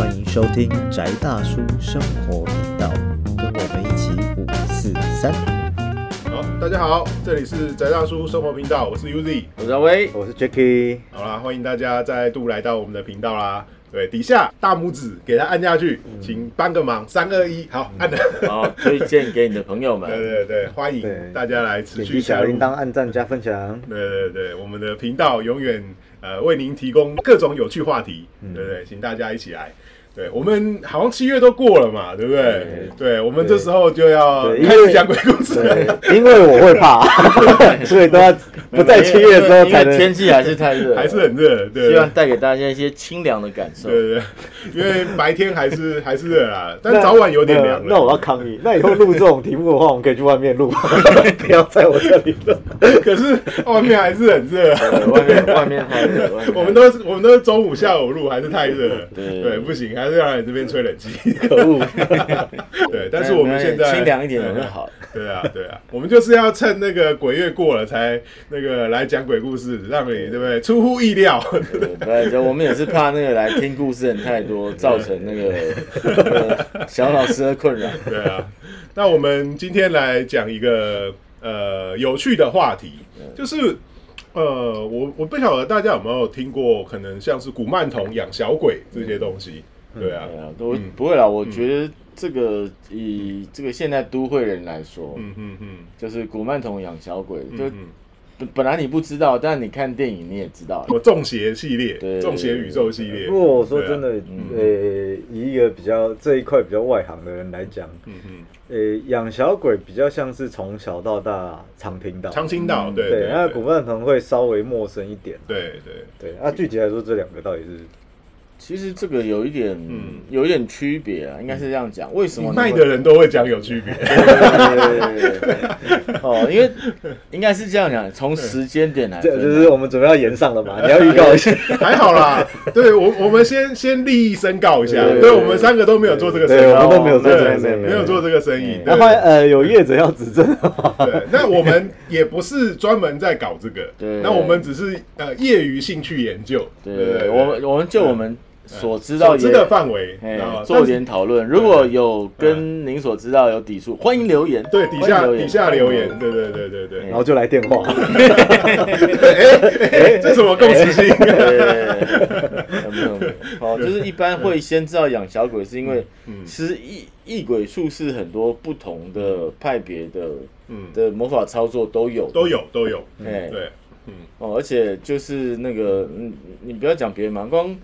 欢迎收听宅大叔生活频道，跟我们一起五四三。好，大家好，这里是宅大叔生活频道，我是 Uzi。我是阿威，我是 Jacky，好啦，欢迎大家再度来到我们的频道啦。对，底下大拇指给他按下去，请帮个忙，三二一，好，按了。好，推荐给你的朋友对们。对对，欢迎大家来持点续加入击小铃。铛、按赞、加分享。对对对，我们的频道永远呃为您提供各种有趣话题，嗯对不对？请大家一起来。对我们好像七月都过了嘛，对不对？对，我们这时候就要开始讲鬼故事了。对，因为我会怕，所以都要不在七月的时候才能。天气还是太热，还是很热，对希望带给大家一些清凉的感受。对对对，因为白天还是 还是热啦，但早晚有点凉。那那我要抗议。那以后录这种题目的话，我们可以去外面录，不要在我这里录。可是外面还是很热啊。外面外面太热，我们都是我们都是中午下午录，还是太热了。对对，不行，还是要来这边吹冷气。可恶！对，但是我们现在清凉一点就好了。对啊，对啊，我们就是要趁那个鬼月过了才那个来讲鬼故事，让你对不对？出乎意料。对我们也是怕那个来听故事的人太多，造成那个那 个小老师的困扰。对啊，那我们今天来讲一个呃有趣的话题，就是呃，我我不晓得大家有没有听过，可能像是古曼童养小鬼这些东西。对啊。对，啊，都不会啦。我觉得这个以这个现代都会人来说，嗯嗯嗯，就是古曼童养小鬼，就嗯。本本来你不知道，但你看电影你也知道。我中邪系列，对中邪宇宙系列。不过我说真的，呃，以一个比较这一块比较外行的人来讲，嗯嗯，呃，养小鬼比较像是从小到大常听到，常听到，对对，对，那古曼童会稍微陌生一点。对对，对，那具体来说，这两个到底是其实这个有一点，有一点区别啊，应该是这样讲。为什么嗯卖的人都会讲有区别。对对对对对哦，因为应该是这样讲，从时间点来这就是我们准备要延上了嘛？你要预告一下。还好啦，对我我们先先利益申告一下，对我们三个都没有做这个生意，我意，们都没有做对这个生意，没有做这个生意。那后呃有业者要指正对，那我们也不是专门在搞这个，对那我们只是呃业余兴趣研究，对我们我们就我们所知道也所知的范围，哎然后做点讨论。如果有跟您所知道有抵触，欢迎留言。对底下欢迎留言底下留言，对对对对对，然后就来电话。哎，这什么共识性？没有？没有哦，就是一般会先知道养小鬼，是因为嗯其实异异鬼术是很多不同的派别的嗯，的魔法操作都有，都有都有，哎对，哦，而且就是那个，嗯，你不要讲别人嘛，光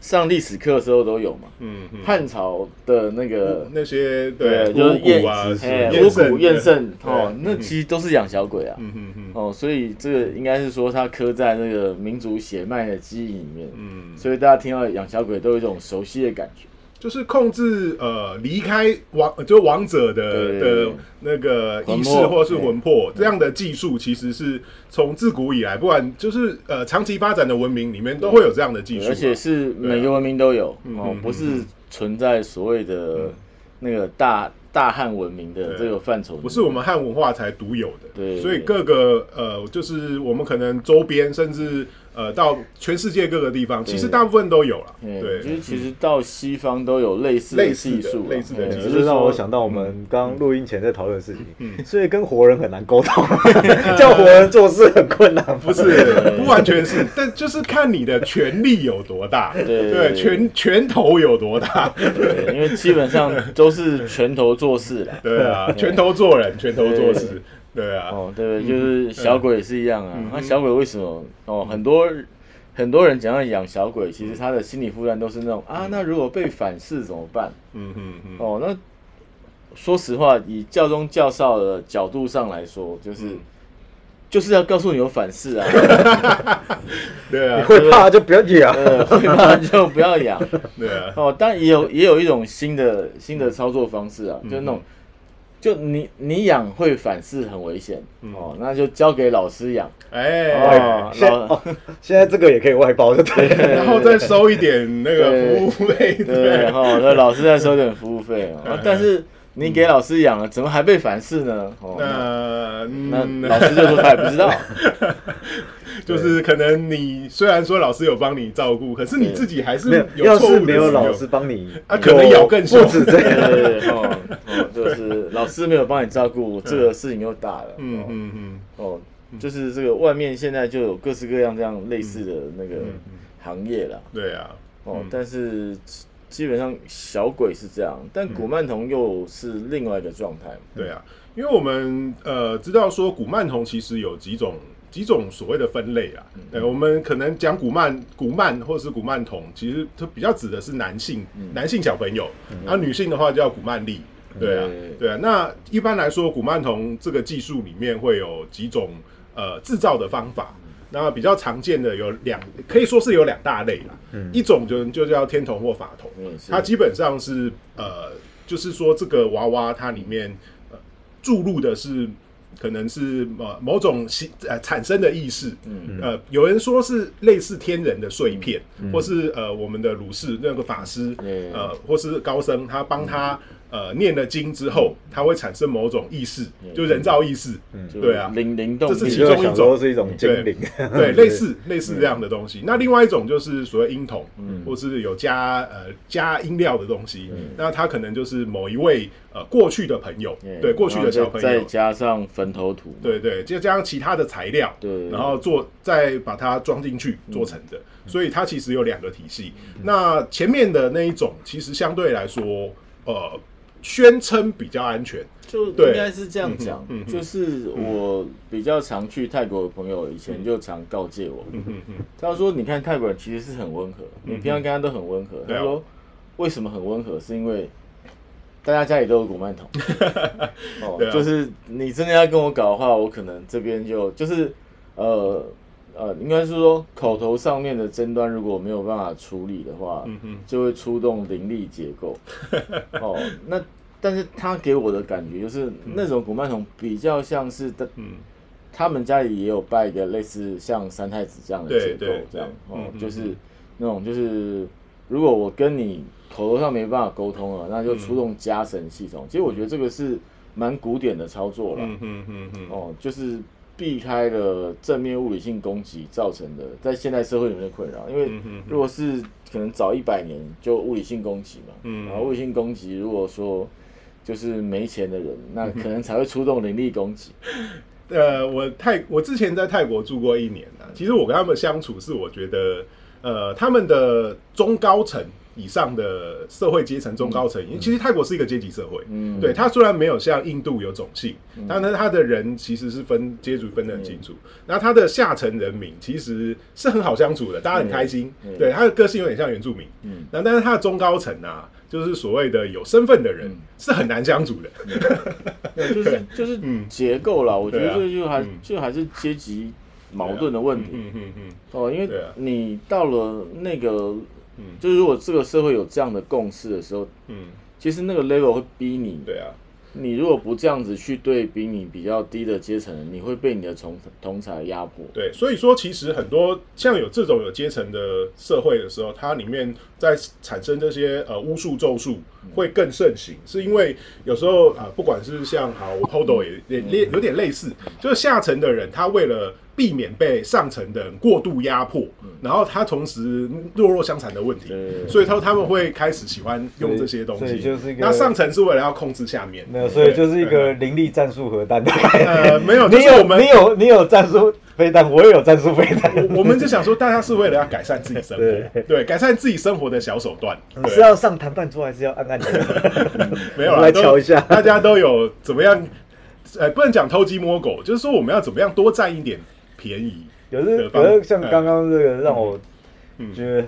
上历史课的时候都有嘛。嗯嗯，汉朝的那个，那些对就是燕圣巫蛊、燕圣，对哦，那嗯其实都是养小鬼啊。嗯嗯嗯哦，所以这个应该是说它刻在那个民族血脉的基因里面，嗯，所以大家听到养小鬼都有一种熟悉的感觉。就是控制呃离开王就王者的的那个意识或是魂魄这样的技术，其实是从自古以来，不管就是呃长期发展的文明里面都会有这样的技术啊，而且是每个文明都有嗯不是嗯存在所谓的那个大大汉文明的这个范畴，不是我们汉文化才独有的，对。所以各个呃，就是我们可能周边甚至呃到全世界各个地方，其实大部分都有了，嗯，对，就是其实到西方都有类似的类似的技术啊，类似的技术。让我想到我们刚录音前在讨论的事情，嗯。所以跟活人很难沟通，叫活人做事很困难。不是不完全是，但就是看你的权力有多大，对对，拳拳头有多大，对，因为基本上都是拳头做事啦。对啊，拳头做人，拳头做事，对啊，哦，对，就是小鬼也是一样啊。那小鬼为什么？哦，很多很多人讲要养小鬼，其实他的心理负担都是那种啊，那如果被反噬怎么办？嗯嗯嗯，哦，那说实话，以教宗教少的角度上来说，就是、就是要告诉你有反噬啊，对啊，你会怕就不要养。呃，会怕就不要养。对啊，哦，但也有也有一种新的新的操作方式啊，就是那种，就你你养会反噬很危险、哦，那就交给老师养。哎，哦，现在老哦，现在这个也可以外包，就对。了。然后再收一点那个服务费，对哈，那老师再收点服务费啊，啊但是你给老师养了，怎么还被反噬呢？哦，那那嗯老师就说他也不知道。就是可能你虽然说老师有帮你照顾，可是你自己还是没有，有要是没有老师帮你，啊可能咬更凶不止这对样。对 对，哦哦，就是老师没有帮你照顾，这个事情又大了。嗯哦嗯嗯哦，就是这个外面现在就有各式各样这样类似的那个嗯行业了。对啊，哦，但是基基本上小鬼是这样，但古曼童又是另外一个状态嘛。对啊，因为我们呃知道说古曼童其实有几种几种所谓的分类啊，嗯对，我们可能讲古曼古曼或者是古曼童，其实它比较指的是男性、男性小朋友，然后女性的话叫古曼丽。对啊对，对啊。那一般来说，古曼童这个技术里面会有几种呃制造的方法。那比较常见的有两，可以说是有两大类啦。一种就就叫天童或法童，嗯它基本上是呃，就是说这个娃娃它里面呃注入的是可能是呃某种形呃产生的意识，嗯。呃，有人说是类似天人的碎片，或是呃我们的鲁氏那个法师，对。呃，或是高僧，他帮他呃念了经之后，它会产生某种意识，就人造意识，就对啊。灵灵动这是其中一种。是一种精灵，对，类似类似这样的东西。那另外一种就是所谓音筒，嗯。或是有加呃加音料的东西，那它可能就是某一位呃过去的朋友，对过去的小朋友。再加上坟头土，对对，就加上其他的材料，对然后做再把它装进去做成的，所以它其实有两个体系。那前面的那一种其实相对来说，呃，宣称比较安全，就对。应该是这样讲就是我比较常去泰国的朋友，以前就常告诫我，他说：“你看泰国人其实是很温和，你平常跟他都很温和。”他说：“为什么很温和？是因为大家家里都有古曼童。哦就是你真的要跟我搞的话，我可能这边就就是呃呃，应该是说口头上面的争端如果没有办法处理的话，嗯哼。就会出动灵力结构。哦，那但是他给我的感觉就是那种古曼童比较像是的。嗯。他们家里也有拜一个类似像三太子这样的结构这样哦就是那种就是如果我跟你口头上没办法沟通了，那就出动家神系统。其实我觉得这个是蛮古典的操作了，嗯嗯嗯嗯，哦，就是避开了正面物理性攻击造成的在现代社会里面的困扰。因为如果是可能早一百年就物理性攻击嘛，嗯然后物理性攻击如果说就是没钱的人，那嗯 可能才会出动灵力攻击。呃，我泰我之前在泰国住过一年啊，其实我跟他们相处是我觉得，呃，他们的中高层以上的社会阶层中高层，因为其实泰国是一个阶级社会，嗯。对它虽然没有像印度有种姓，但是它的人其实是分阶级分得很清楚，然后它的下层人民其实是很好相处的，大家很开心，嗯对他的个性有点像原住民，嗯。那但是他的中高层啊，就是所谓的有身份的人是很难相处的，对，就是就是嗯。结构啦，我觉得这就还嗯。就还是阶级矛盾的问题。嗯嗯嗯哦，因为你到了那个嗯，就是如果这个社会有这样的共识的时候，嗯，其实那个 level 会逼你，对啊，你如果不这样子去对比你比较低的阶层，你会被你的同同才压迫。对，所以说其实很多像有这种有阶层的社会的时候，它里面在产生这些呃巫术咒术会更盛行，是因为有时候啊、呃不管是像好我 PODO 也也类有点类似，就是下层的人他为了避免被上层的人过度压迫，然后他同时弱弱相残的问题对，所以他他们会开始喜欢用这些东西。就是一个那上层是为了要控制下面，没有，所以就是一个灵力战术核弹的。呃没有，就你有是我们你有你有战术飞弹，我也有战术飞弹。我我们就想说，大家是为了要改善自己生活，对对，改善自己生活的小手段。是要上谈判桌还是要按按钮？没有来都瞧一下大家都有怎么样？呃，不能讲偷鸡摸狗，就是说我们要怎么样多占一点便宜。有是，的方可是像刚刚这个让我嗯。觉得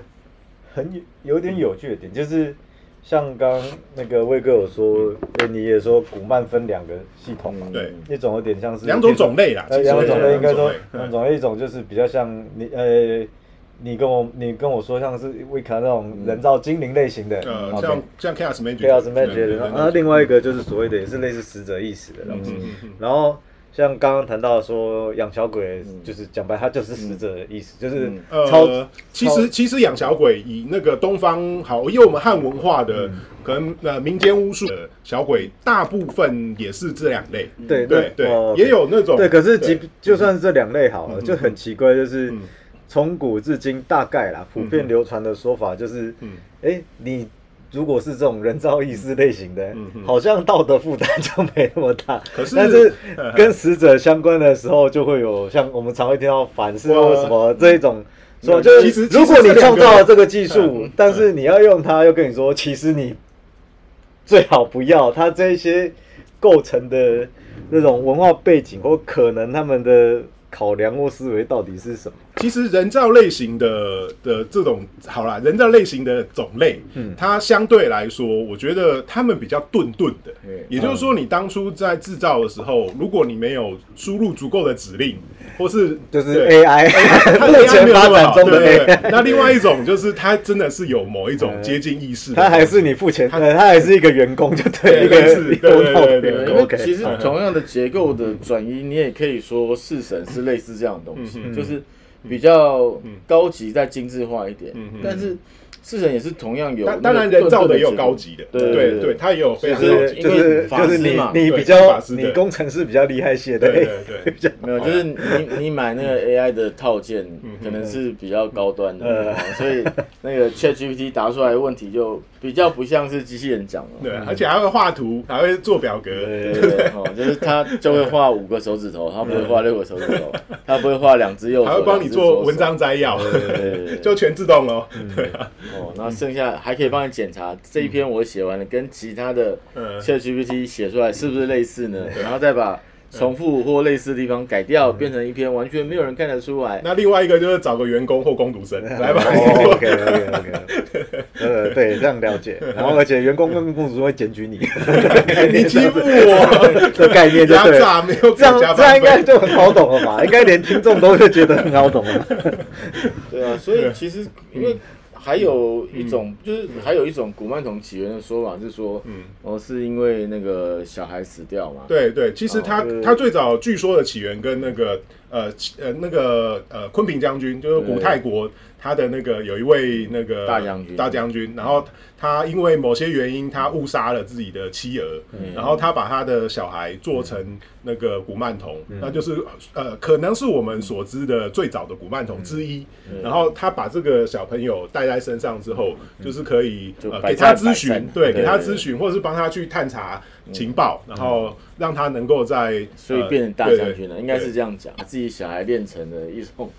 很有有点有趣的点，就是像刚那个魏哥有说，哎，你也说古曼分两个系统嘛，对。一种有点像是两种种类啦，呃，两种种类应该说两种类，一种就是比较像你呃，你跟我你跟我说像是维卡那种人造精灵类型的，呃，OK 像像 Chaos Magic，Chaos 对 Magic 的，对对然后另外一个就是所谓的也是类似死者意识的东西。然后像刚刚谈到说养小鬼，嗯。就是讲白，它就是死者的意思，就是呃，其实其实养小鬼以那个东方好，因为我们汉文化的可能呃民间巫术的小鬼，大部分也是这两类。对对对，哦也有那种对，可是即就算是这两类好了，嗯。就很奇怪，就是嗯。从古至今大概啦，普遍流传的说法就是，嗯。哎，你如果是这种人造意识类型的好像道德负担就没那么大。可是但是嗯跟死者相关的时候，就会有像我们常会听到反噬哇或什么这一种。说就是，如果你创造了这个技嗯术嗯，但是你要用它，又跟你说，其实你最好不要。它这一些构成的那种文化背景或可能他们的考量或思维到底是什么？其实人造类型的的这种好啦，人造类型的种类，嗯。它相对来说，我觉得他们比较顿顿的。嗯。也就是说，你当初在制造的时候，如果你没有输入足够的指令，或是就是 AI 它目 AI 前发没有那么好展中的那另外一种就是它真的是有某一种接近意识的东西，他还是你付钱，它它还是一个员工，就对，一个类似对对对对其实同样的结构的转移，你也可以说式神是类似这样的东西，嗯。就是比较高级再精致化一点，嗯嗯但是式神也是同样有那个当当然人造的也有高级的，对对对对，它也有非常就是高级，就是法就是你师嘛你比较你工程师比较厉害些的，对对对。没有，就是你你买那个 AI 的套件，可能是比较高端的，嗯。所以那个 ChatGPT 答出来的问题就比较不像是机器人讲的。对，而且还会画图，还会做表格，对对对，哦，就是他就会画五个手指头，他不会画六个手指头，他不会画两只右手，还会帮你做文章摘要，对对对对。就全自动哦。对啊，哦，然后剩下还可以帮你检查这一篇我写完了，跟其他的嗯。ChatGPT 写出来是不是类似呢？然后再把重复或类似的地方改掉，变成一篇完全没有人看得出来。那另外一个就是找个员工或工读生来吧。哦，OK OK OK，呃，对，这样了解。然后而且员工跟公主会检举你，你欺负我，的概念就压对了。榨没有这样这样应该。就很好懂了吧？应该连听众都会觉得很好懂了。对啊，所以其实因为还有一种，就是还有一种古曼童起源的说法是说，嗯。哦，是因为那个小孩死掉嘛。对对，其实他哦他最早据说的起源跟那个呃呃那个呃昆平将军，就是古泰国他的那个有一位那个大将军大将军，然后他因为某些原因，他误杀了自己的妻儿，嗯然后他把他的小孩做成那个古曼童，那就是呃可能是我们所知的最早的古曼童之一。嗯然后他把这个小朋友带在身上之后，就是可以呃给他咨询，对，给他咨询，或者是帮他去探查情报，然后让他能够在所以变成大呃将军了，应该是这样讲，把自己小孩练成的一种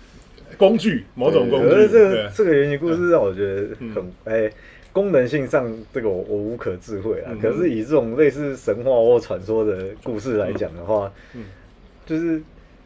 工具，某种工具，可是这个这个原型故事让我觉得很哎、功能性上这个我我无可智慧啊。嗯。可是以这种类似神话或传说的故事来讲的话，嗯。就是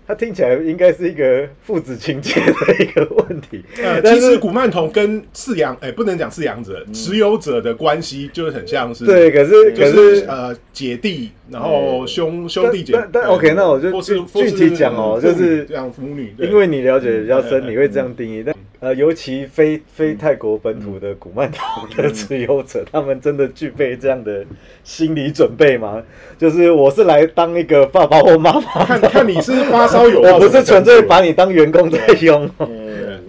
它听起来应该是一个父子情结的一个问题。呃，其实古曼童跟饲养，哎，不能讲饲养者，持有者的关系就是很像是，对，可是就可是。是呃姐弟，然后兄兄弟姐，但但对 OK，那我就或是具体讲哦就是这样母女，因为你了解比较深，嗯你会这样定义。但呃，尤其非非泰国本土的古曼童的持有者，他们真的具备这样的心理准备吗？就是我是来当一个爸爸或妈妈看，看你是发烧友 到我不是纯粹把你当员工在用。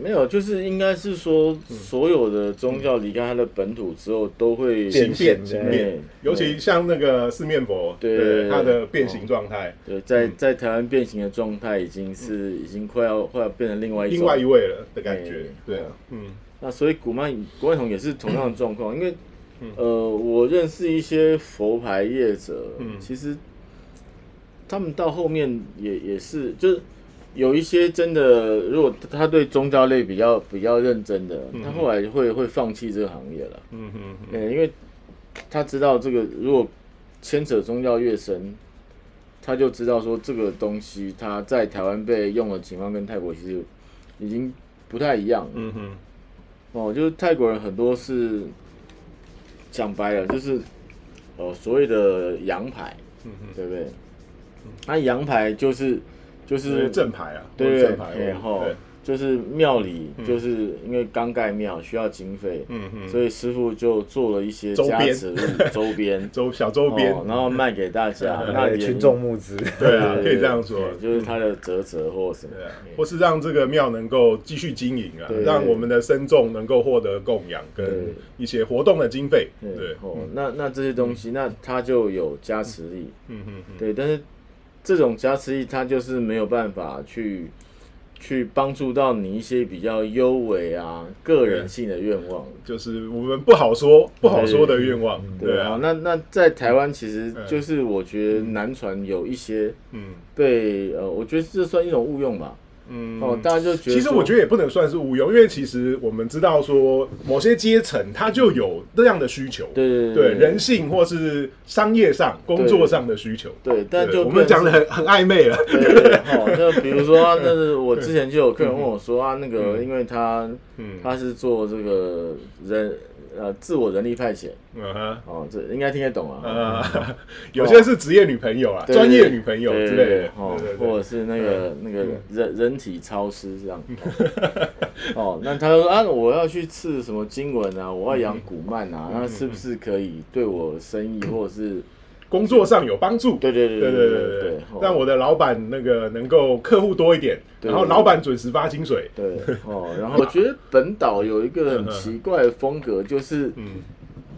呃，没有，就是应该是说，所有的宗教离开它的本土之后，都会变变变，尤其像那个四面佛，对。它的变形状态，对，在在台湾变形的状态已经是已经快要快要变成另外一另外一位了的感觉对，对啊，嗯。那所以古曼古曼童也是同样的状况，因为呃，我认识一些佛牌业者，嗯。其实他们到后面也也是，就是有一些真的，如果他对宗教类比较比较认真的，他后来会会放弃这个行业了。嗯哼呃，因为他知道这个如果牵扯宗教越深，他就知道说这个东西他在台湾被用的情况跟泰国其实已经不太一样了。嗯哼哦，就是泰国人很多是讲白了，就是哦所谓的洋牌，嗯嗯，对不对？那洋牌就是就就是是正牌啊，对正牌，然后就是庙里就是因为刚盖庙需要经费，嗯嗯，所以师傅就做了一些周边。加持物 周边，周小周边，哦，然后卖给大家，那群众募资，对啊，可以这样说，就是他的折折或什么。或是让这个庙能够继续经营啊，让我们的僧众能够获得供养跟一些活动的经费，对对，，哦，那那这些东西，那它就有加持力，嗯嗯嗯，对，但是这种加持力，它就是没有办法去去帮助到你一些比较优美啊、个人性的愿望。就是我们不好说不好说的愿望，对。啊，啊，那那在台湾其实嗯。就是我觉得南传有一些嗯。被呃，我觉得这算一种误用吧。嗯哦，大家就觉得，其实我觉得得也不能算是无用，因为其实我们知道说某些阶层他就有这样的需求，对对对人性或是商业上、工作上的需求。对，但就我们讲的的很很暧昧了，对对对，哦，就比如说啊，那是我之前就有客人问我说啊，那个因为他嗯他是做这个人呃自我人力派遣。嗯哼。哦，这应该听得懂啊。呃，有些是职业女朋友啊，对专业女朋友之类的。哦或者是那个那个人人体超师这样。哦，那他就说啊，我要去刺什么经文啊，我要养古曼啊，那是不是可以对我生意或者是工作上有帮助。对对对对对对对让我的老板那个能够客户多一点然后老板准时发薪水。对哦 然后我觉得本岛有一个很奇怪的风格就是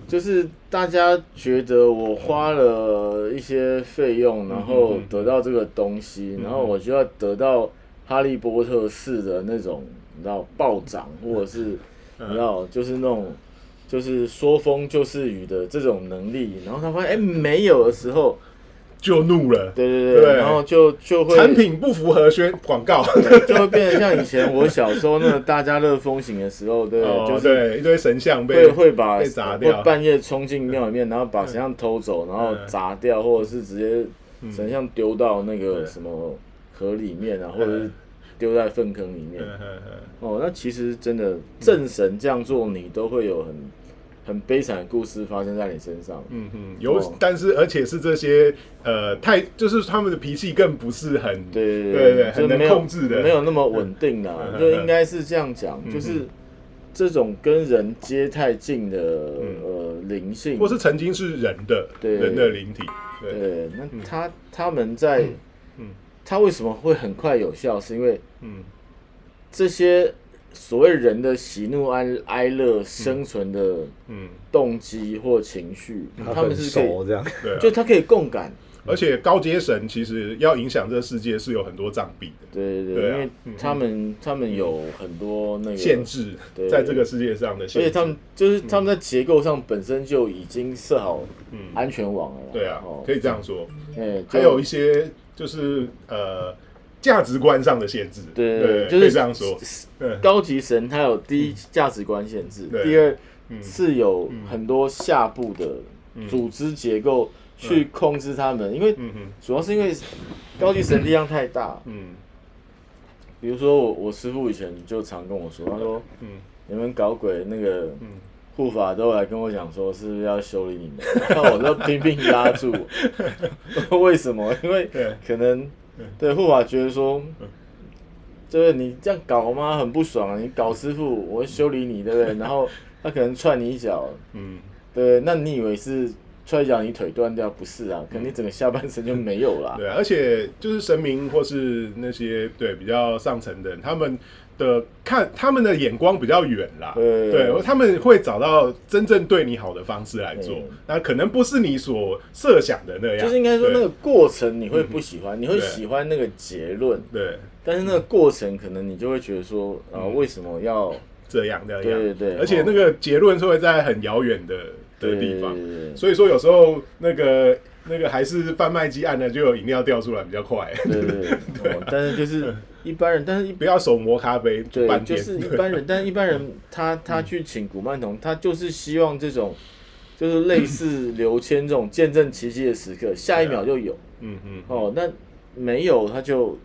就是大家觉得我花了一些费用然后得到这个东西然后我就要得到哈利波特式的那种你知道暴涨或者是你知道就是那种就是说风就是雨的这种能力，然后他发现哎、没有的时候，就怒了，对对对，对。然后就就会产品不符合宣广告。就会变得像以前我小时候那个大家乐风行的时候，对，哦，就是对，一堆神像被会会把被砸掉。会半夜冲进庙里面，然后把神像偷走，然后砸掉，或者是直接神像丢到那个什么河里面啊，或者是丢在粪坑里面。哦，那其实真的正神这样做，你都会有很很悲惨的故事发生在你身上。嗯哼，有哦，但是而且是这些呃，太就是他们的脾气更不是很对对对很能就没有控制的没有那么稳定啊嗯，就应该是这样讲，嗯就是这种跟人接太近的嗯。呃灵性，或是曾经是人的对人的灵体，对，对，那他他们在嗯，他为什么会很快有效？是因为嗯。这些所谓人的喜怒哀哀乐生存的嗯，动机或情绪，他很们是可以，熟这样，对啊，就他可以共感。而且高阶神其实要影响这个世界是有很多障壁的。对对对啊。因为他们他们有很多那个限，制对，在这个世界上的限制，而且他们就是他们在结构上本身就已经设好嗯。安全网了啦。对啊哦，可以这样说，哎，还有一些就是呃价值观上的限制，对对，就是这样说，嗯。高级神，他有第一价值观限制，第二嗯。是有很多下部的组织结构去控制他们，因为主要是因为高级神力量太大。嗯。比如说我我师傅以前就常跟我说，他说嗯。你们搞鬼那个嗯。护法都来跟我讲说是不是要修理你们，然后我就拼命拉住。为什么？因为可能对护法觉得说，就是你这样搞吗？很不爽啊！你搞师傅，我会修理你，对不对？然后他可能踹你一脚，嗯对？那你以为是踹一脚你腿断掉？不是啊，可能你整个下半身就没有了。对啊，而且就是神明或是那些对比较上层的人，他们的看他们的眼光比较远啦，对。对，他们会找到真正对你好的方式来做。对，那可能不是你所设想的那样，就是应该说那个过程你会不喜欢，你会喜欢那个结论，对。但是那个过程可能你就会觉得说，啊，为什么要？这样那样，对对对。而且那个结论是会在很遥远的的地方，所以说有时候那个那个还是贩卖机按了就有饮料掉出来比较快，对对对，哦 但是就是一般人，但是一 不要手磨咖啡对，就，是一般人，但是一般人他他去请古曼童，他就是希望这种就是类似刘谦这种见证奇迹的时刻，下一秒就有。嗯嗯。哦，那没有他就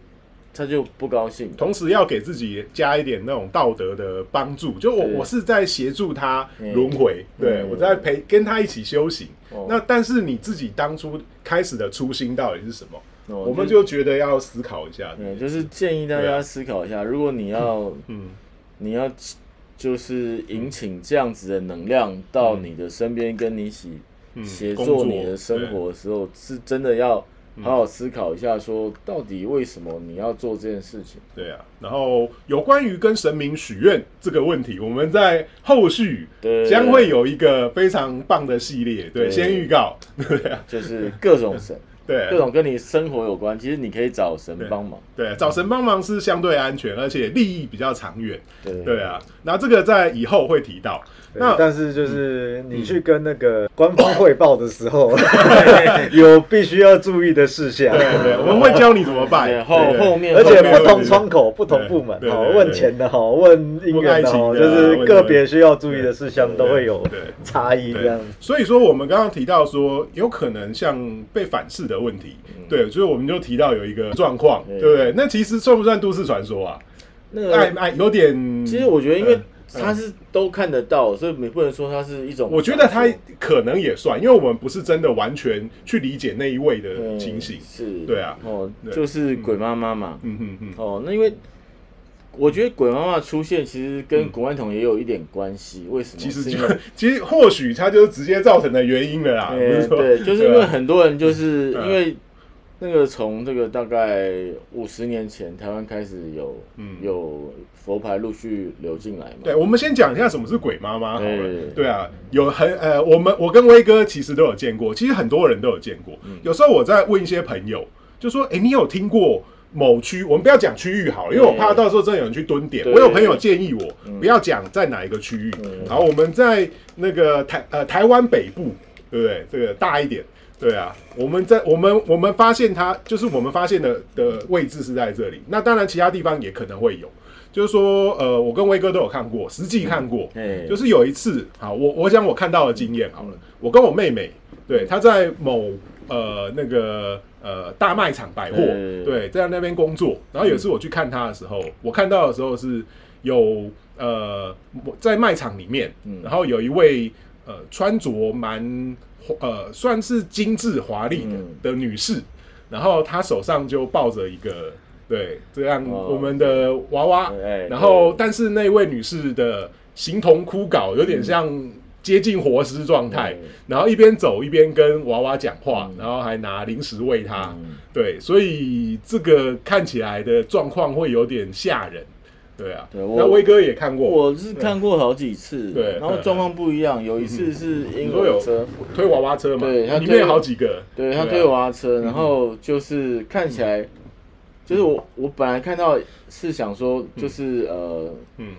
他就不高兴，同时要给自己加一点那种道德的帮助，就我我是在协助他嗯轮回，对嗯。我在陪跟他一起修行。哦。那但是你自己当初开始的初心到底是什么？哦我们就觉得要思考一下。对，就是建议大家思考一下，如果你要嗯，你要就是引请这样子的能量到你的身边，跟你一起嗯协作作你的生活的时候，是真的要好好思考一下，说到底为什么你要做这件事情。对啊，然后有关于跟神明许愿这个问题，我们在后续将会有一个非常棒的系列，对，对。先预告，对啊，就是各种神，各种跟你生活有关，其实你可以找神帮忙。对，找神帮忙是相对安全，而且利益比较长远，对。对啊，那这个在以后会提到，对那但是就是你去跟那个官方汇报的时候，有必须要注意的事项。对对，我们会教你怎么对办，后对对。后面而且不同窗口、不同部门哈，对对对问钱的哈，问姻缘的哈，问爱情的就是个别需要注意的事项都会有对。差异这样。对。，所以说我们刚刚提到说，有可能像被反噬的问题，对，所以我们就提到有一个状况，对对不对？那其实算不算都市传说啊？那个，哎哎有点，其实我觉得，因为嗯它是都看得到，所以你不能说它是一种。我觉得他可能也算，因为我们不是真的完全去理解那一位的情形。是，对啊哦，就是鬼妈妈嘛。嗯嗯嗯，哦，那因为我觉得鬼妈妈出现其实跟古曼童也有一点关系，为什么？其实就 其实或许它就是直接造成的原因了啦，不是说呃对，就是因为很多人就是嗯因为那个从这个大概五十年前台湾开始有嗯有佛牌陆续流进来嘛。对，我们先讲一下什么是鬼妈妈好了对。对啊，有很呃，我们我跟威哥其实都有见过，其实很多人都有见过。嗯有时候我在问一些朋友，就说：“哎、你有听过某区？我们不要讲区域好了，因为我怕到时候真的有人去蹲点。”我有朋友建议我不要讲在哪一个区域，嗯然后我们在那个台呃台湾北部，对不对？这个大一点。对啊，我们在我们我们发现它就是我们发现的的位置是在这里。那当然，其他地方也可能会有。就是说，呃，我跟威哥都有看过，实际看过。哎，就是有一次，好，我我讲我看到的经验好了，我跟我妹妹，对，她在某呃那个呃大卖场百货，对对，在那边工作。然后有一次我去看他的时候，我看到的时候是有呃我在卖场里面，嗯然后有一位呃穿着蛮呃算是精致华丽的嗯的女士，然后她手上就抱着一个。对，这样哦我们的娃娃，哎然后但是那位女士的形同枯槁，有点像接近活尸状态，嗯然后一边走一边跟娃娃讲话，嗯。然后还拿零食喂它。嗯。对，所以这个看起来的状况会有点吓人。对啊，对我那威哥也看过，我是看过好几次，对。然后状况不一样，有一次是婴儿车，推娃娃车嘛，对他推里面有好几个，啊对他推娃娃车，然后就是看起来，就是我我本来看到是想说，就是呃，嗯，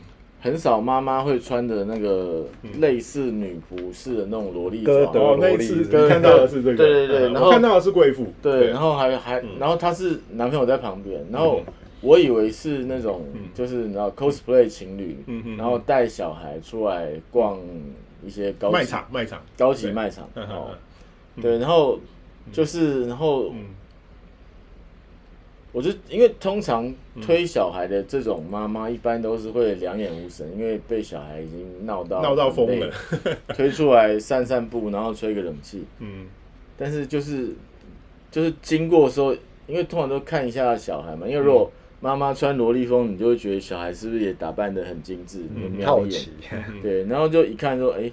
很少妈妈会穿的那个类似女仆式的那种萝莉装，哦，那一萝莉次看到的是这个，对对对嗯然后看到的是贵妇，对，然后还还，然后她是男朋友在旁边，然后我以为是那种就是你知道 cosplay 情侣然后带小孩出来逛一些高级卖场卖场，高级卖场对，然后就是然后嗯我就因为通常推小孩的这种妈妈，一般都是会两眼无神，因为被小孩已经闹到闹到疯了，推出来散散步，然后吹个冷气。嗯。但是就是就是经过的时候，因为通常都看一下小孩嘛，因为如果妈妈穿萝莉风，你就会觉得小孩是不是也打扮的很精致，很一眼。对，然后就一看说，哎、啊，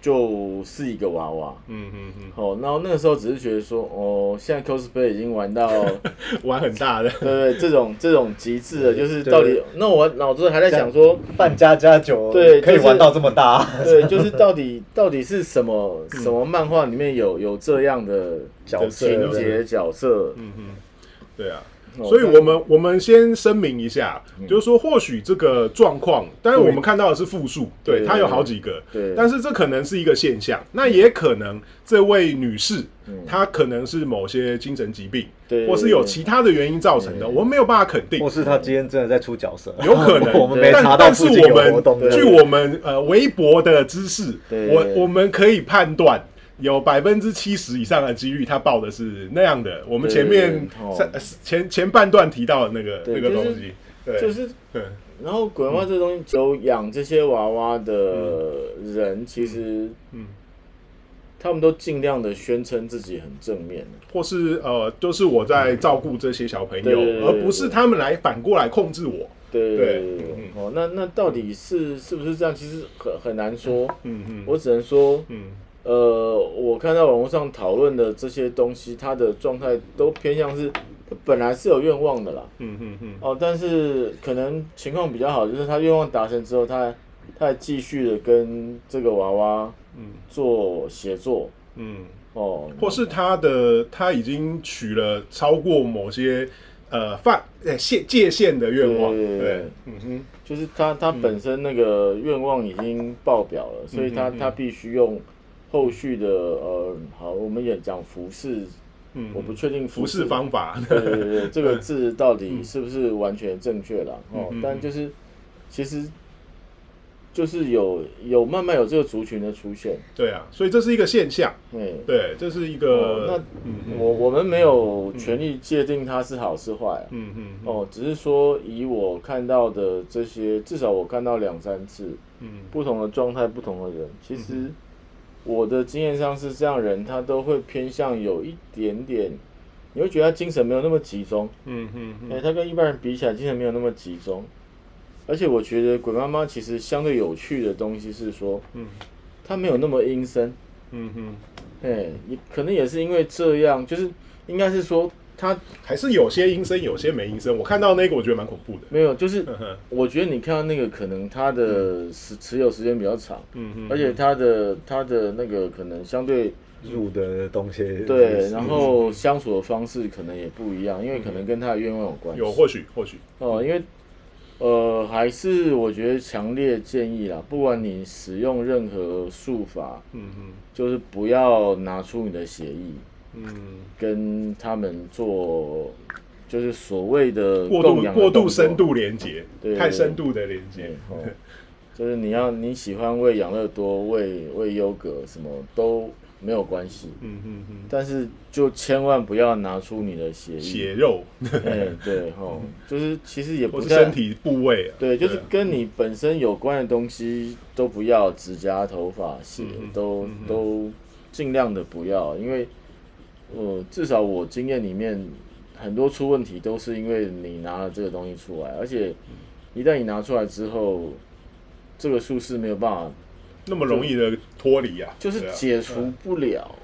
就是一个娃娃。嗯嗯嗯，哦，然后那个时候只是觉得说，哦，现在 cosplay 已经玩到，玩很大的，对对，这种这种极致的，就是到底，那我脑子还在想说，扮家家酒对可以玩到这么大，对，就是到底到底是什么什么漫画里面有有这样的角色情节角色，嗯嗯，对啊。哦所以，我们我们先声明一下，嗯。就是说，或许这个状况，当然我们看到的是复数，对，它有好几个，对。但是这可能是一个现象，那也可能这位女士，嗯。她可能是某些精神疾病，对。或是有其他的原因造成的，我们没有办法肯定。或，是她今天真的在出角色，有可能，我们没但查到但是附近有我们活动的，据我们呃微博的知识，我我们可以判断。有百分之七十以上的几率，他报的是那样的。我们前面前前半段提到的那个那个东西，对，就是对然后鬼娃娃这东西，有养这些娃娃的人，其实嗯。他们都尽量的宣称自己很正面。或是呃，都是我在照顾这些小朋友，而不是他们来反过来控制我。对对对。对哦，那那到底是是不是这样？其实很很难说。嗯嗯。我只能说，嗯呃，我看到网络上讨论的这些东西，他的状态都偏向是他本来是有愿望的啦。嗯嗯嗯。哦，但是可能情况比较好，就是他愿望达成之后，他他还继续的跟这个娃娃嗯。做协作。嗯，哦，或是他的他已经取了超过某些呃范呃界界限的愿望，对对对对，嗯哼，就是他他本身那个愿望已经爆表了，所以他他必须用后续的呃，好，我们也讲服饰，嗯，我不确定服饰方法，对对对，这个字到底是不是完全正确啦？哦但就是其实就是有有慢慢有这个族群的出现，对啊，所以这是一个现象，对。对，这是一哦个，那我我们没有权利界定它是好是坏啊、嗯嗯哦，只是说以我看到的这些，至少我看到两三次嗯。不同的状态、不同的人，其实我的经验上是这样，人他都会偏向有一点点，你会觉得他精神没有那么集中，嗯嗯哎、嗯他跟一般人比起来，精神没有那么集中。而且我觉得鬼妈妈其实相对有趣的东西是说，嗯。他没有那么阴森，嗯哼，哎、也可能也是因为这样，就是应该是说她还是有些阴森，有些没阴森。我看到那个，我觉得蛮恐怖的。没有，就是我觉得你看到那个可能他的持持有时间比较长，嗯嗯，而且他的他的那个可能相对入的东西对，然后相处的方式可能也不一样，因为可能跟他的愿望有关系。有或许或许，哦，因为呃，还是我觉得强烈建议啦，不管你使用任何术法，嗯嗯就是不要拿出你的血意嗯，跟他们做，就是所谓的过度过度深度连接对，太深度的连接 就是你要你喜欢喂养乐多、喂喂优格，什么都没有关系，嗯嗯嗯，但是就千万不要拿出你的血。血肉。哎，对吼，就是其实也不太是身体部位啊，对，就是跟你本身有关的东西都不要，指甲、头发、血嗯都嗯都尽量的不要，因为呃，至少我经验里面很多出问题都是因为你拿了这个东西出来，而且一旦你拿出来之后，这个术式没有办法，那么容易的脱离啊，就是解除不了，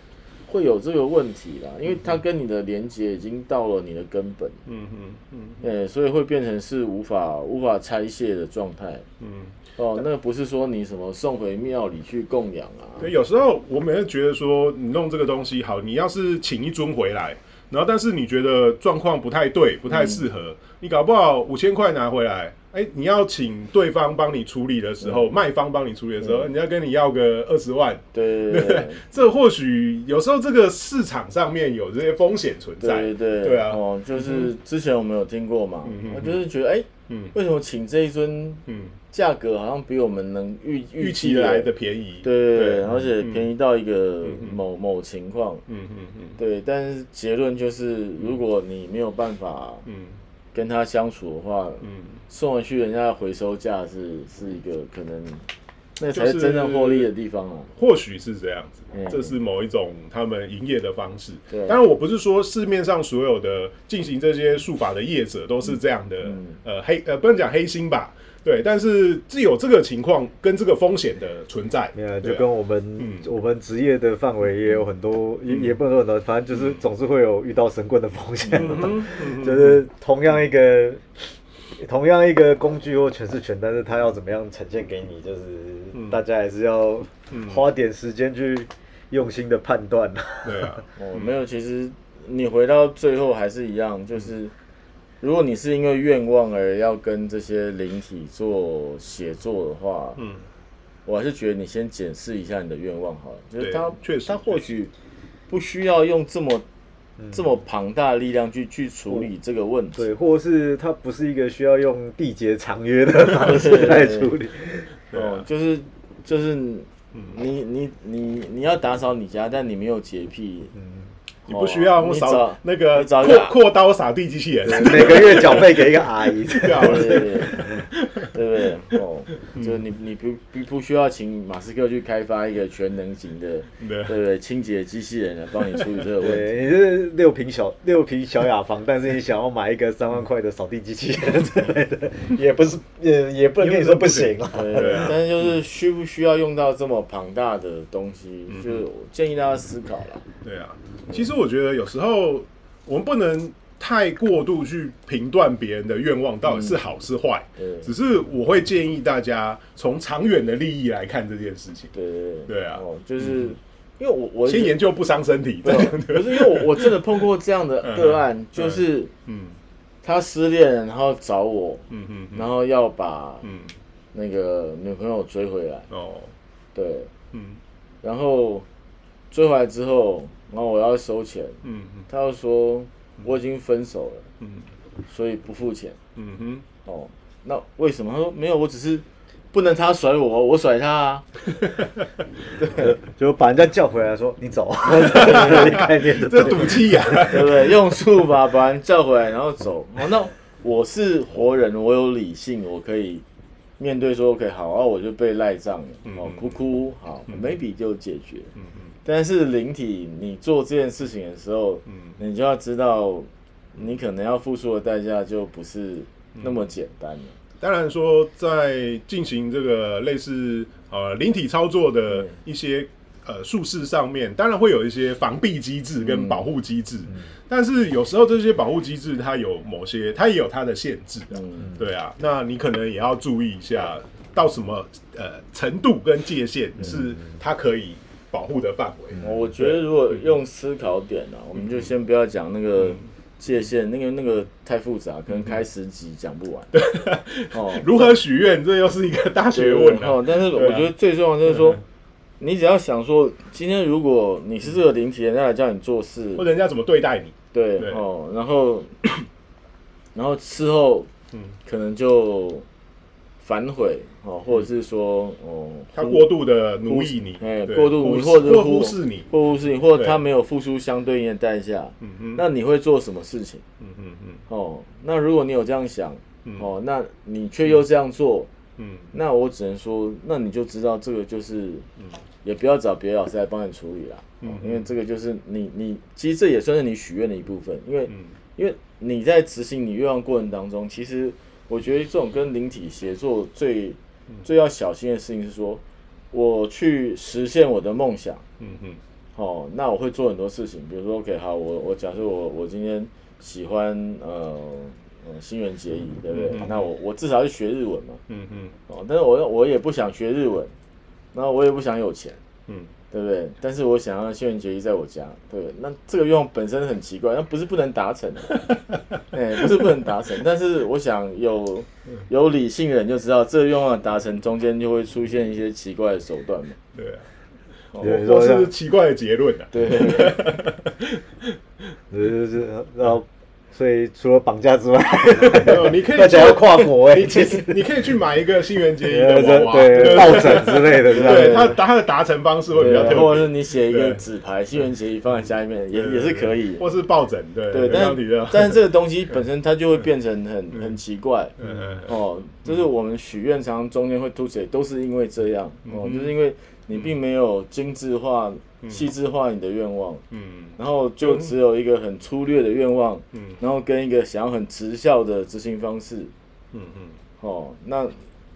会有这个问题啦，因为它跟你的连接已经到了你的根本，嗯嗯嗯呃，所以会变成是无法无法拆卸的状态。嗯。哦，那不是说你什么送回庙里去供养啊，对，有时候我每次觉得说，你弄这个东西好，你要是请一尊回来，然后但是你觉得状况不太对，不太适合，你搞不好五千块拿回来，哎、你要请对方帮你处理的时候，卖方帮你处理的时候，你要跟你要个二十万，对对对。这或许有时候这个市场上面有这些风险存在，对对。对啊。哦，就是之前我们有听过嘛嗯，我就是觉得哎，嗯。为什么请这一尊嗯，价格好像比我们能预预期期来的，便宜，对对对，嗯而且便宜到一个某某情况，嗯嗯嗯。对，但是结论就是，如果你没有办法嗯跟他相处的话，嗯，送回去人家的回收价是是一个可能，那才是是真正获利的地方哦。或许是这样子，嗯这是某一种他们营业的方式。对当然，我不是说市面上所有的进行这些术法的业者都是这样的，嗯呃黑呃不能讲黑心吧，对，但是只有这个情况跟这个风险的存在，没有，就跟我们、嗯。我们职业的范围也有很多，也也不能说很多，反正就是总是会有遇到神棍的风险。就是同样一个同样一个工具或诠释权，但是它要怎么样呈现给你，就是嗯。大家还是要嗯花点时间去用心的判断。对啊，哦，没有，其实你回到最后还是一样，就是如果你是因为愿望而要跟这些灵体做写作的话，嗯。我还是觉得你先检视一下你的愿望好了，就是他确实他或许不需要用这么、这么庞大的力量去去处理这个问题。对，或是他不是一个需要用缔结长约的方式来处理。哦，就是就是你你你你要打扫你家，但你没有洁癖，你不需要用扫那个扩扩刀扫地机器人，每个月缴费给一个阿姨，这样对，对不对？哦，就是你你不不不需要请马斯克去开发一个全能型的，对对不对？清洁机器人来帮你处理这个问题。对，你是六平小六平小雅房，但是你想要买一个三万块的扫地机器人之类的，也不是也也不能跟你说不行啊。对但是就是需不需要用到这么庞大的东西，嗯就是我建议大家思考了。对啊，其实我觉得有时候我们不能太过度去评断别人的愿望到底是好是坏，对。只是我会建议大家从长远的利益来看这件事情，对对对。啊。哦，就是因为我我先研究不伤身体，这对可是因为我我真的碰过这样的个案，就是嗯。他失恋，然后找我，嗯嗯嗯然后要把嗯。那个女朋友追回来，哦。对，嗯。然后追回来之后，然后我要收钱，嗯他又说我已经分手了，嗯所以不付钱。嗯哼。哦，那为什么？他说没有，我只是不能他甩我，我甩他啊。就把人家叫回来说你走，概念的这赌气呀、对不对？用术法把人叫回来，然后走。哦，那我是活人，我有理性，我可以面对说，OK，好，然啊，我就被赖账了，哦嗯，哭哭，好嗯，maybe 就解决。嗯但是灵体，你做这件事情的时候，嗯。你就要知道，你可能要付出的代价就不是那么简单了。当然说，在进行这个类似呃灵体操作的一些呃术式上面，当然会有一些防避机制跟保护机制，但是有时候这些保护机制它有某些，它也有它的限制的，嗯，对啊，那你可能也要注意一下，到什么呃程度跟界限是它可以保护的范围。我觉得如果用思考点啊，我们就先不要讲那个界限，那个那个太复杂，可能开十集讲不完。哦，如何许愿，这又是一个大学问啊。哦，但是我觉得最重要就是说，你只要想说，今天如果你是这个灵体，人家来叫你做事。或，者人家怎么对待你。对对。哦，然后然后事后嗯。可能就反悔哦，或者是说哦，他过度的奴役你，哎，过度或者或忽视你，或忽视你，或者他没有付出相对应的代价，嗯嗯那你会做什么事情？嗯嗯嗯哦，那如果你有这样想，嗯。哦，那你却又这样做，嗯。那我只能说，那你就知道这个就是，也不要找别的老师来帮你处理啦，哦嗯因为这个就是你你其实这也算是你许愿的一部分，因为嗯。因为你在执行你愿望过程当中，其实我觉得这种跟灵体协作最嗯最要小心的事情是说，我去实现我的梦想。嗯嗯。哦，那我会做很多事情，比如说，OK，好，我我假设我我今天喜欢呃呃新垣结衣，对不对？嗯嗯。那我我至少要学日文嘛，嗯嗯。哦，但是我我也不想学日文，然后我也不想有钱，嗯。对不对？但是我想要新垣结衣在我家，对不对，那这个愿望本身很奇怪，那不是不能达成的，哎、不是不能达成，但是我想有有理性的人就知道，这个愿望的达成中间就会出现一些奇怪的手段嘛，对啊，哦对或是奇怪的结论啊。对。就是然后，所以除了绑架之外，没有你可以大家要跨国哎，你其实。你可以去买一个新垣结衣的呃娃娃，对抱枕之类的，这样对它它的达成方式会比较对，特别，或者是你写一个纸牌，新垣结衣放在家里面也也是可以。或是抱枕，对对，但是但是这个东西本身它就会变成很很奇怪。哦，就是我们许愿常常中间会凸起来，都是因为这样。哦，嗯。就是因为你并没有精致化、细致化你的愿望，嗯。然后就只有一个很粗略的愿望，嗯。然后跟一个想要很直效的执行方式。嗯嗯，哦，那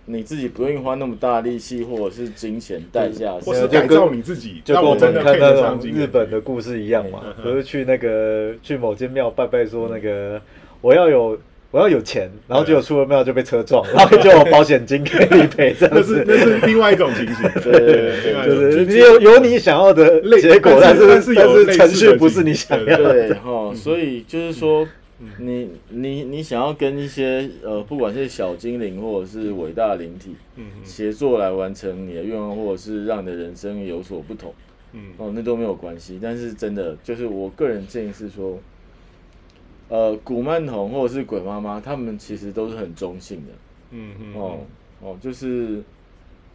你自己不愿意花那么大力气或者是金钱代价，或是改造你自己，就跟我们看那种日本的故事一样嘛，嗯。不是去那个去某间庙拜拜说那个我要有我要有钱，然后结果出了庙就被车撞，然后就有保险金可以理赔这那样子。是那是另外一种情形，对对对就是你有有你想要的类结果，但但是但是但是程序不是你想要的。对哈，所以就是说，你你你想要跟一些呃，不管是小精灵或者是伟大的灵体嗯协作来完成你的愿望，或者是让你的人生有所不同，嗯哦，那都没有关系。但是真的，就是我个人建议是说，呃，古曼童或者是鬼妈妈，他们其实都是很中性的。嗯嗯哦哦，就是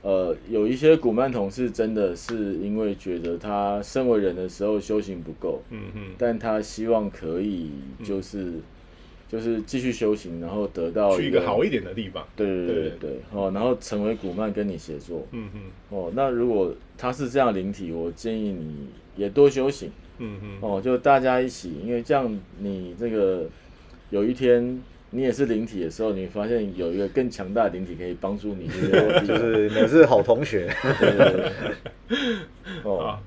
呃，有一些古曼童是真的是因为觉得他身为人的时候修行不够，嗯嗯但他希望可以就是、就是继续修行，然后得到去一个好一点的地方。对对对对对对哦，然后成为古曼跟你协作嗯嗯哦。那如果他是这样灵体，我建议你也多修行嗯嗯，哦，就大家一起，因为这样你这个有一天你也是灵体的时候，你发现有一个更强大的灵体可以帮助你这些问题，就是你是好同学，对对对。对 哦，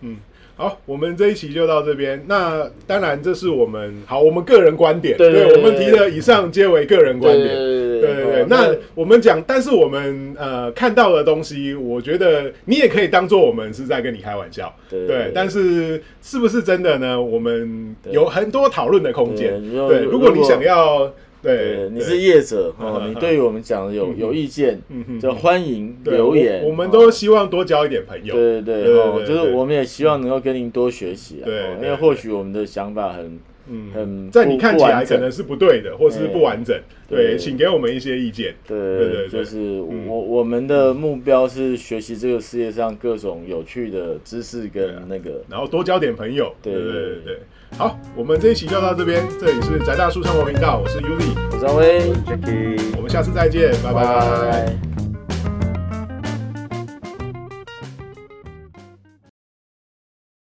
嗯，好，我们这一期就到这边。那当然，这是我们好，我们个人观点。对我们提的以上皆为个人观点。对对对对，那我们讲，但是我们呃看到的东西，我觉得你也可以当做我们是在跟你开玩笑，对但是是不是真的呢？我们有很多讨论的空间。对如果你想要，对对，，你是业者哦，嗯 你对于我们讲的有嗯有意见就欢迎留言。我我们哦都希望多交一点朋友。对对对对，哦，就是我们也希望能够跟您多学习啊，因为或许我们的想法很嗯很在你看起来可能是不对的，或是不完整，对对，请给我们一些意见。对对对就是嗯我我们的目标是学习这个世界上各种有趣的知识跟那个，然后多交点朋友。对对对。好，我们这一期就到这边，这里是宅大叔生活频道，我是 Uzi，我张威，Jackie。我们下次再见，拜拜拜。